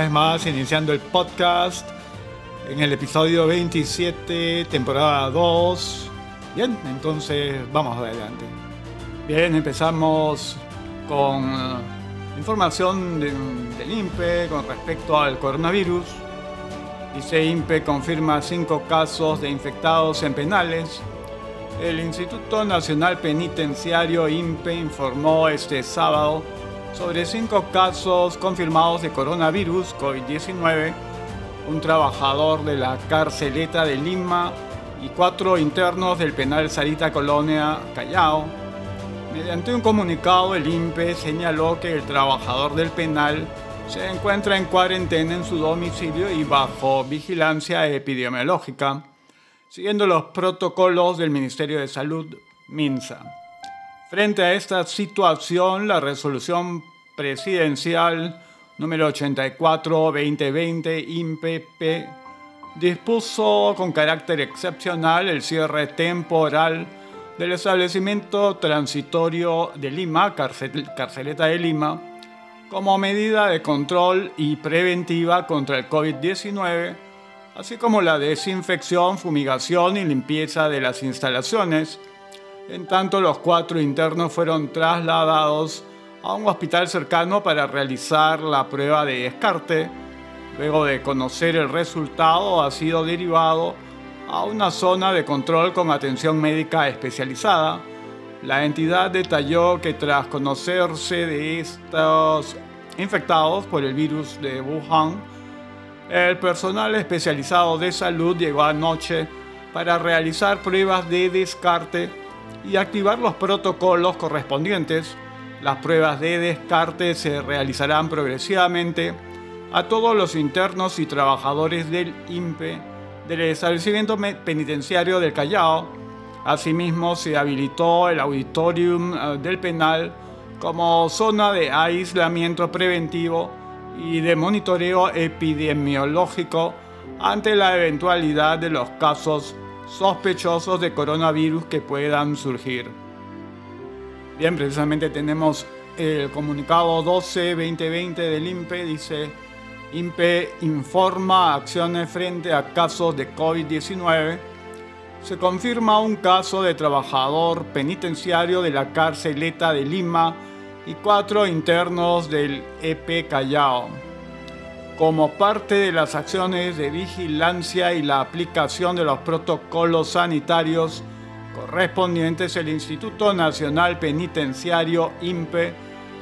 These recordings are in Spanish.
Vez más, iniciando el podcast en el episodio 27, temporada 2. Bien, entonces vamos adelante. Bien, empezamos con eh, información del INPE con respecto al coronavirus. Dice INPE confirma cinco casos de infectados en penales. El Instituto Nacional Penitenciario INPE informó este sábado sobre cinco casos confirmados de coronavirus COVID-19, un trabajador de la carceleta de Lima y cuatro internos del penal Sarita Colonia Callao. Mediante un comunicado, el INPE señaló que el trabajador del penal se encuentra en cuarentena en su domicilio y bajo vigilancia epidemiológica, siguiendo los protocolos del Ministerio de Salud, MINSA. Frente a esta situación, la resolución presidencial número 84-2020 INPP dispuso con carácter excepcional el cierre temporal del establecimiento transitorio de Lima, Carceleta de Lima, como medida de control y preventiva contra el COVID-19, así como la desinfección, fumigación y limpieza de las instalaciones, en tanto, los cuatro internos fueron trasladados a un hospital cercano para realizar la prueba de descarte. Luego de conocer el resultado, ha sido derivado a una zona de control con atención médica especializada. La entidad detalló que tras conocerse de estos infectados por el virus de Wuhan, el personal especializado de salud llegó anoche para realizar pruebas de descarte y activar los protocolos correspondientes. Las pruebas de descarte se realizarán progresivamente a todos los internos y trabajadores del INPE del establecimiento penitenciario del Callao. Asimismo, se habilitó el auditorium eh, del penal como zona de aislamiento preventivo y de monitoreo epidemiológico ante la eventualidad de los casos sospechosos de coronavirus que puedan surgir. Bien, precisamente tenemos el comunicado 12-2020 del INPE, dice, INPE informa acciones frente a casos de COVID-19. Se confirma un caso de trabajador penitenciario de la carceleta de Lima y cuatro internos del EP Callao como parte de las acciones de vigilancia y la aplicación de los protocolos sanitarios correspondientes, el Instituto Nacional Penitenciario INPE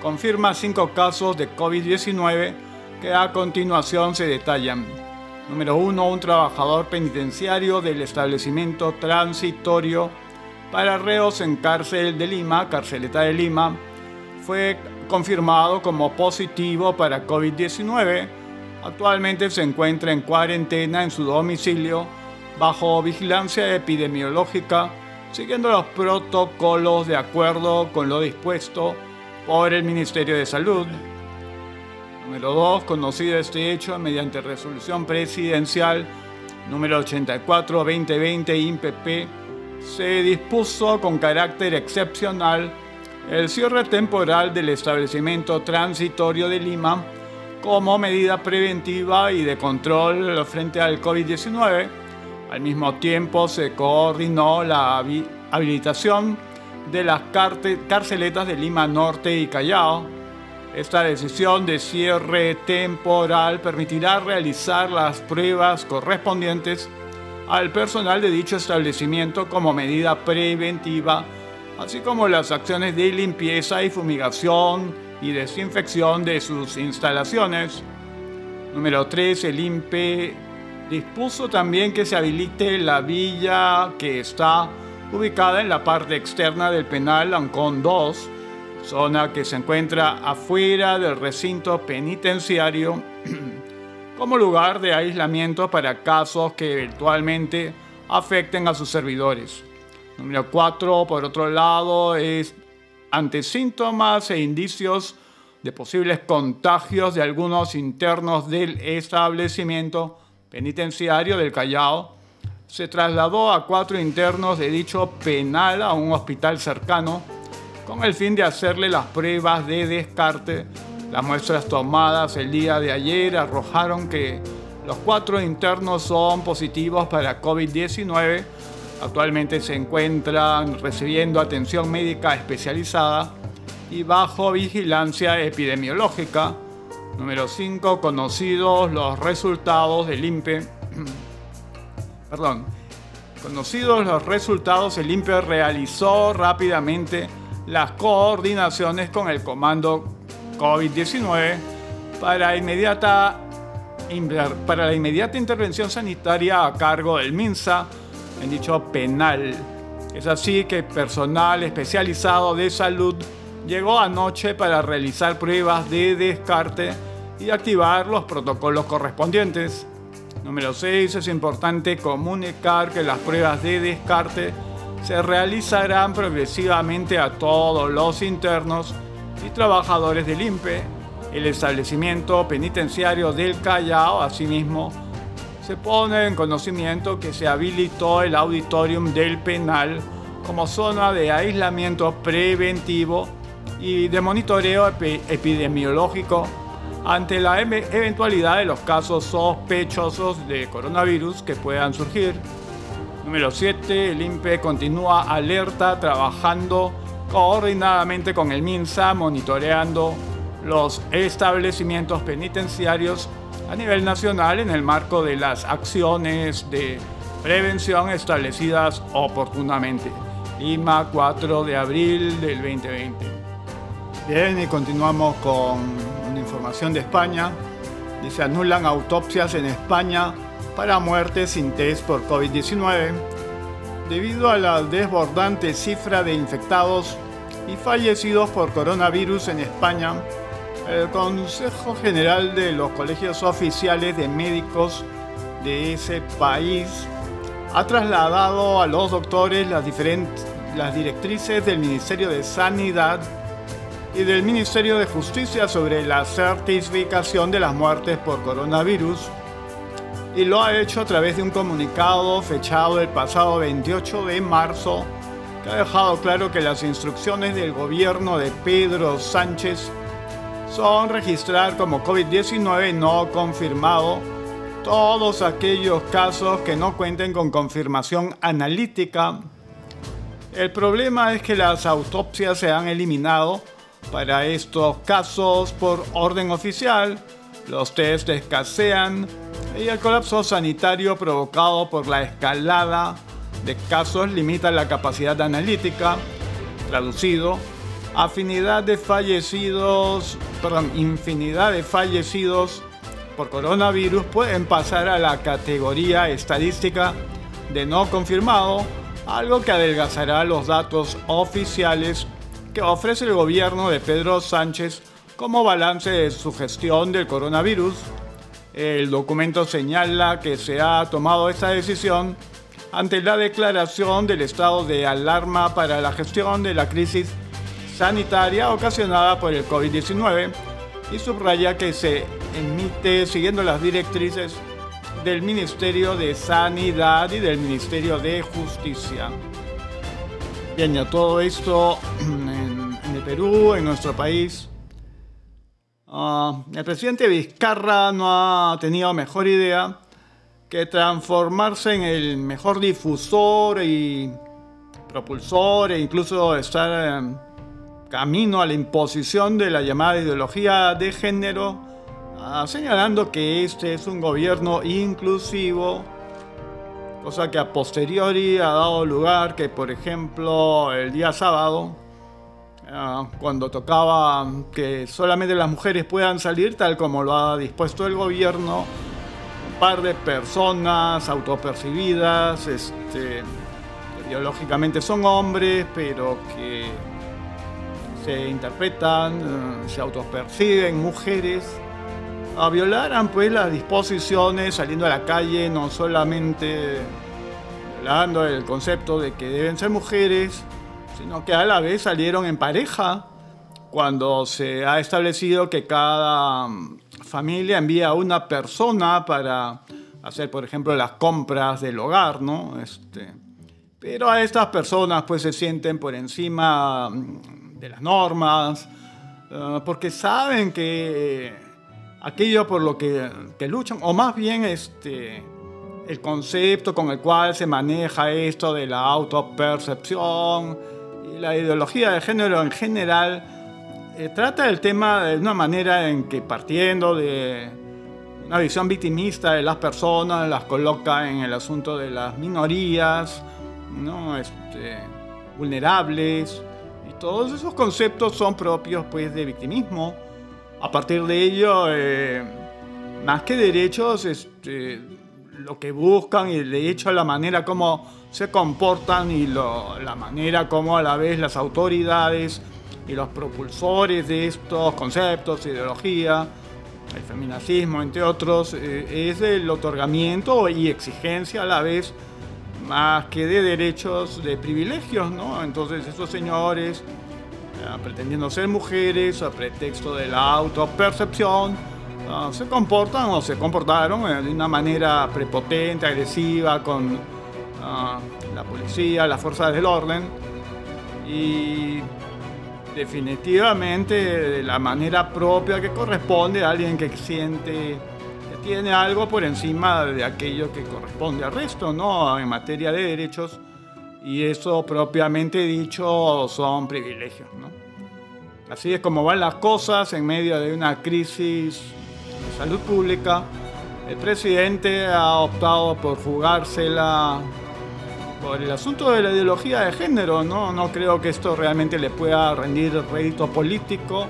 confirma cinco casos de COVID-19 que a continuación se detallan. Número 1. Un trabajador penitenciario del establecimiento transitorio para reos en cárcel de Lima, carceleta de Lima, fue confirmado como positivo para COVID-19 Actualmente se encuentra en cuarentena en su domicilio bajo vigilancia epidemiológica, siguiendo los protocolos de acuerdo con lo dispuesto por el Ministerio de Salud. Número 2. Conocido este hecho mediante resolución presidencial número 84-2020 INPP, se dispuso con carácter excepcional el cierre temporal del establecimiento transitorio de Lima como medida preventiva y de control frente al COVID-19. Al mismo tiempo se coordinó la habilitación de las carceletas de Lima Norte y Callao. Esta decisión de cierre temporal permitirá realizar las pruebas correspondientes al personal de dicho establecimiento como medida preventiva, así como las acciones de limpieza y fumigación y desinfección de sus instalaciones. Número 3. El INPE dispuso también que se habilite la villa que está ubicada en la parte externa del penal Ancón 2, zona que se encuentra afuera del recinto penitenciario, como lugar de aislamiento para casos que eventualmente afecten a sus servidores. Número 4, por otro lado, es ante síntomas e indicios de posibles contagios de algunos internos del establecimiento penitenciario del Callao, se trasladó a cuatro internos de dicho penal a un hospital cercano con el fin de hacerle las pruebas de descarte Las muestras tomadas el día de ayer arrojaron que los cuatro internos son positivos para COVID-19. Actualmente se encuentran recibiendo atención médica especializada y bajo vigilancia epidemiológica. Número 5. Conocidos los resultados del INPE. Perdón. Conocidos los resultados, el INPE realizó rápidamente las coordinaciones con el Comando COVID-19 para, la inmediata intervención sanitaria a cargo del MINSA en dicho penal. Es así que personal especializado de salud llegó anoche para realizar pruebas de descarte y activar los protocolos correspondientes. Número 6. Es importante comunicar que las pruebas de descarte se realizarán progresivamente a todos los internos y trabajadores del INPE. El establecimiento penitenciario del Callao, asimismo, se pone en conocimiento que se habilitó el auditorium del penal como zona de aislamiento preventivo y de monitoreo epidemiológico ante la eventualidad de los casos sospechosos de coronavirus que puedan surgir. Número 7. El INPE continúa alerta trabajando coordinadamente con el MINSA, monitoreando los establecimientos penitenciarios a nivel nacional en el marco de las acciones de prevención establecidas oportunamente. Lima, 4 de abril del 2020. Bien, y continuamos con una información de España. Dice, anulan autopsias en España para muertes sin test por COVID-19. Debido a la desbordante cifra de infectados y fallecidos por coronavirus en España, el Consejo General de los Colegios Oficiales de Médicos de ese país ha trasladado a los doctores las, diferentes, las directrices del Ministerio de Sanidad y del Ministerio de Justicia sobre la certificación de las muertes por coronavirus y lo ha hecho a través de un comunicado fechado el pasado 28 de marzo que ha dejado claro que las instrucciones del gobierno de Pedro Sánchez son registrar como COVID-19 no confirmado todos aquellos casos que no cuenten con confirmación analítica. El problema es que las autopsias se han eliminado para estos casos, por orden oficial, los test escasean y el colapso sanitario provocado por la escalada de casos limita la capacidad analítica. Traducido, afinidad de fallecidos, perdón, infinidad de fallecidos por coronavirus pueden pasar a la categoría estadística de no confirmado, algo que adelgazará los datos oficiales que ofrece el gobierno de Pedro Sánchez como balance de su gestión del coronavirus. El documento señala que se ha tomado esta decisión ante la declaración del estado de alarma para la gestión de la crisis sanitaria ocasionada por el COVID-19 y subraya que se emite siguiendo las directrices del Ministerio de Sanidad y del Ministerio de Justicia. Bien, ya todo esto Perú, en nuestro país. Ah, el presidente Vizcarra no ha tenido mejor idea que transformarse en el mejor difusor y propulsor e incluso estar en camino a la imposición de la llamada ideología de género, ah, señalando que este es un gobierno inclusivo, cosa que a posteriori ha dado lugar que, por ejemplo, el día sábado, Ah, cuando tocaba que solamente las mujeres puedan salir, tal como lo ha dispuesto el gobierno, un par de personas autopercibidas, este, que biológicamente son hombres, pero que se interpretan, eh, se autoperciben mujeres, a violaran pues las disposiciones saliendo a la calle, no solamente violando el concepto de que deben ser mujeres, sino que a la vez salieron en pareja cuando se ha establecido que cada mm, familia envía a una persona para hacer, por ejemplo, las compras del hogar, ¿no? Este, pero a estas personas pues se sienten por encima mm, de las normas, eh, porque saben que aquello por lo que, que, luchan, o más bien este, el concepto con el cual se maneja esto de la autopercepción y la ideología de género en general, eh, trata el tema de una manera en que partiendo de una visión victimista de las personas, las coloca en el asunto de las minorías, ¿no? este, vulnerables, y todos esos conceptos son propios pues, de victimismo. A partir de ello, eh, más que derechos, este, lo que buscan y de hecho la manera como se comportan y la manera como a la vez las autoridades y los propulsores de estos conceptos, ideología, el feminacismo, entre otros, eh, es el otorgamiento y exigencia a la vez más que de derechos, de privilegios, ¿no? Entonces esos señores, eh, pretendiendo ser mujeres a pretexto de la autopercepción, uh, se comportan o se comportaron eh, de una manera prepotente, agresiva con uh, la policía, las fuerzas del orden y definitivamente de la manera propia que corresponde a alguien que siente tiene algo por encima de aquello que corresponde al resto, ¿no? En materia de derechos. Y eso propiamente dicho son privilegios, ¿no? Así es como van las cosas en medio de una crisis de salud pública. El presidente ha optado por jugársela por el asunto de la ideología de género, ¿no? No creo que esto realmente le pueda rendir rédito político,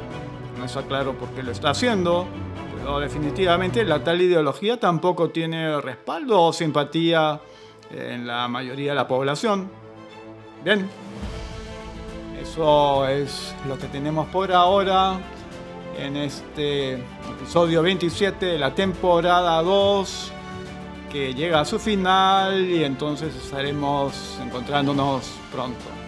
no está claro por qué lo está haciendo, definitivamente la tal ideología tampoco tiene respaldo o simpatía en la mayoría de la población. Bien, eso es lo que tenemos por ahora en este episodio 27 de la temporada 2 que llega a su final y entonces estaremos encontrándonos pronto.